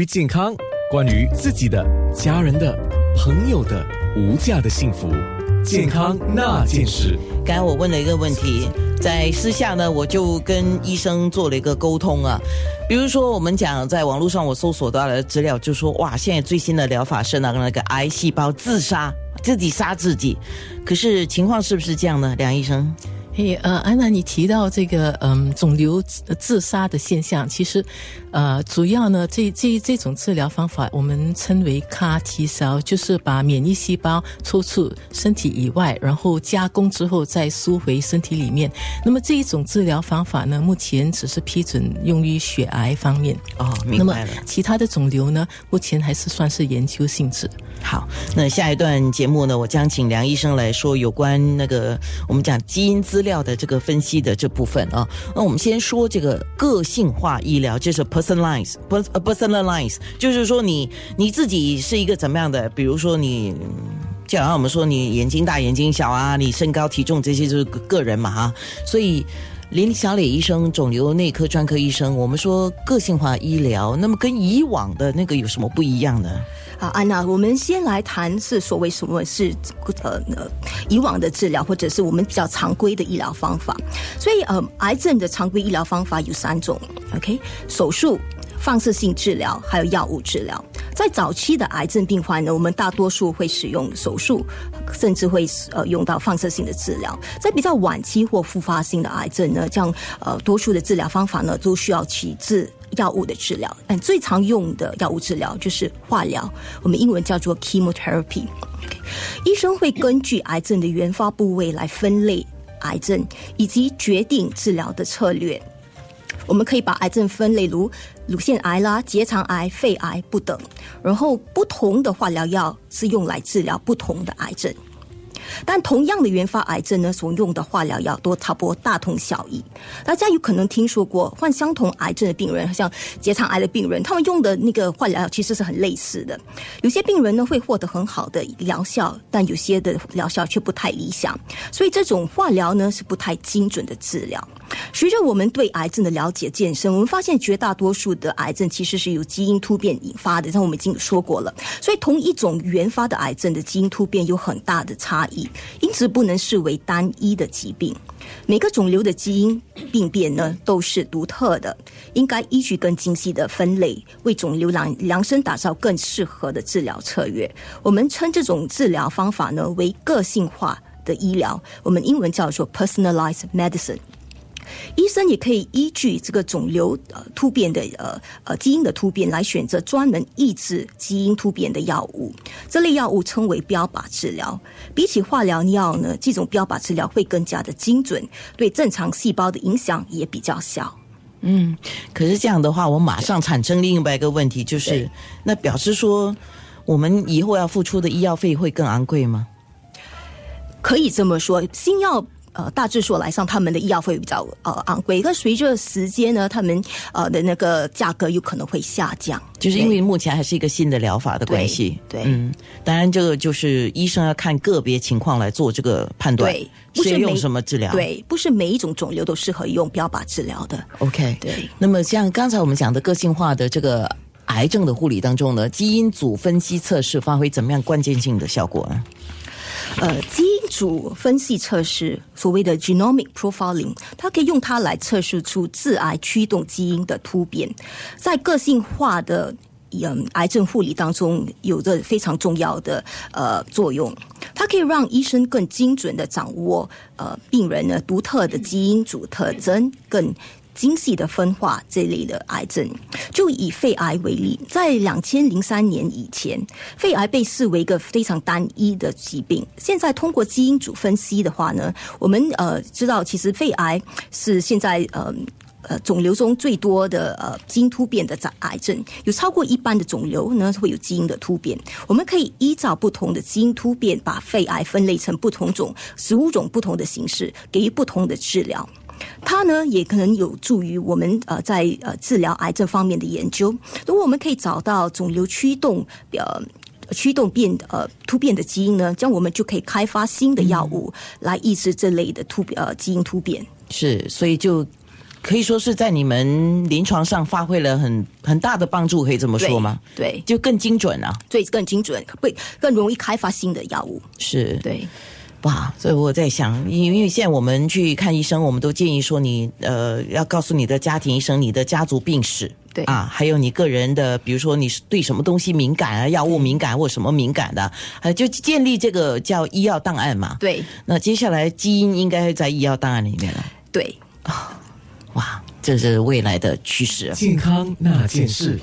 于健康，关于自己的、家人的、朋友的无价的幸福，健康那件事。刚才我问了一个问题，在私下呢，我就跟医生做了一个沟通啊。比如说，我们讲在网络上我搜索到的资料，就说哇，现在最新的疗法是那个那个癌细胞自杀，自己杀自己。可是情况是不是这样呢，梁医生？嘿，呃，安娜，你提到这个嗯，肿瘤自杀的现象，其实，呃，主要呢，这这这种治疗方法，我们称为 CAR T cell，就是把免疫细胞抽出身体以外，然后加工之后再输回身体里面。那么这一种治疗方法呢，目前只是批准用于血癌方面。哦，明白了。其他的肿瘤呢，目前还是算是研究性质。好，那下一段节目呢，我将请梁医生来说有关那个我们讲基因资料的这个分析的这部分啊。那我们先说这个个性化医疗，就是 personalize，personalize，就是说你你自己是一个怎么样的，比如说你，就好像我们说你眼睛大眼睛小啊，你身高体重这些就是个人嘛哈。所以林小磊医生，肿瘤内科专科医生，我们说个性化医疗，那么跟以往的那个有什么不一样呢？啊，安娜，我们先来谈是所谓什么是呃呃以往的治疗，或者是我们比较常规的医疗方法。所以呃，癌症的常规医疗方法有三种，OK，手术、放射性治疗，还有药物治疗。在早期的癌症病患呢，我们大多数会使用手术，甚至会呃用到放射性的治疗。在比较晚期或复发性的癌症呢，这样呃多数的治疗方法呢，都需要起治。药物的治疗，嗯，最常用的药物治疗就是化疗，我们英文叫做 chemotherapy。医生会根据癌症的原发部位来分类癌症，以及决定治疗的策略。我们可以把癌症分类如乳腺癌啦、结肠癌、肺癌不等，然后不同的化疗药是用来治疗不同的癌症。但同样的原发癌症呢，所用的化疗药都差不多大同小异。大家有可能听说过，患相同癌症的病人，像结肠癌的病人，他们用的那个化疗药其实是很类似的。有些病人呢会获得很好的疗效，但有些的疗效却不太理想。所以这种化疗呢是不太精准的治疗。随着我们对癌症的了解渐深，我们发现绝大多数的癌症其实是由基因突变引发的，像我们已经说过了。所以同一种原发的癌症的基因突变有很大的差异。因此，不能视为单一的疾病。每个肿瘤的基因病变呢，都是独特的，应该依据更精细的分类，为肿瘤量量身打造更适合的治疗策略。我们称这种治疗方法呢为个性化的医疗，我们英文叫做 personalized medicine。医生也可以依据这个肿瘤呃突变的呃呃基因的突变来选择专门抑制基因突变的药物，这类药物称为标靶治疗。比起化疗药呢，这种标靶治疗会更加的精准，对正常细胞的影响也比较小。嗯，可是这样的话，我马上产生另外一个问题，就是那表示说，我们以后要付出的医药费会更昂贵吗？可以这么说，新药。呃，大致说来，上他们的医药费比较呃昂贵，但随着时间呢，他们呃的那个价格有可能会下降，就是因为目前还是一个新的疗法的关系。对，嗯，当然这个就是医生要看个别情况来做这个判断，对，不是用什么治疗，对，不是每一种肿瘤都适合用标靶治疗的。OK，对。那么像刚才我们讲的个性化的这个癌症的护理当中呢，基因组分析测试发挥怎么样关键性的效果呢？呃，基因组分析测试，所谓的 genomic profiling，它可以用它来测试出致癌驱动基因的突变，在个性化的嗯癌症护理当中有着非常重要的呃作用。它可以让医生更精准的掌握呃病人的独特的基因组特征，更。精细的分化这类的癌症，就以肺癌为例，在两千零三年以前，肺癌被视为一个非常单一的疾病。现在通过基因组分析的话呢，我们呃知道，其实肺癌是现在呃呃肿瘤中最多的呃基因突变的癌癌症，有超过一半的肿瘤呢会有基因的突变。我们可以依照不同的基因突变，把肺癌分类成不同种十五种不同的形式，给予不同的治疗。它呢，也可能有助于我们呃在呃治疗癌症方面的研究。如果我们可以找到肿瘤驱动呃驱动变呃突变的基因呢，这样我们就可以开发新的药物来抑制这类的突呃基因突变。是，所以就可以说是在你们临床上发挥了很很大的帮助，可以这么说吗？对，就更精准啊，对，更精准，会更容易开发新的药物。是对，哇，所以我在想，因为因为现在我们去看医生，我们都建议说你呃要告诉你的家庭医生你的家族病史，对啊，还有你个人的，比如说你是对什么东西敏感啊，药物敏感或什么敏感的，呃，就建立这个叫医药档案嘛。对，那接下来基因应该会在医药档案里面了，对。哇，这是未来的趋势。健康那件事。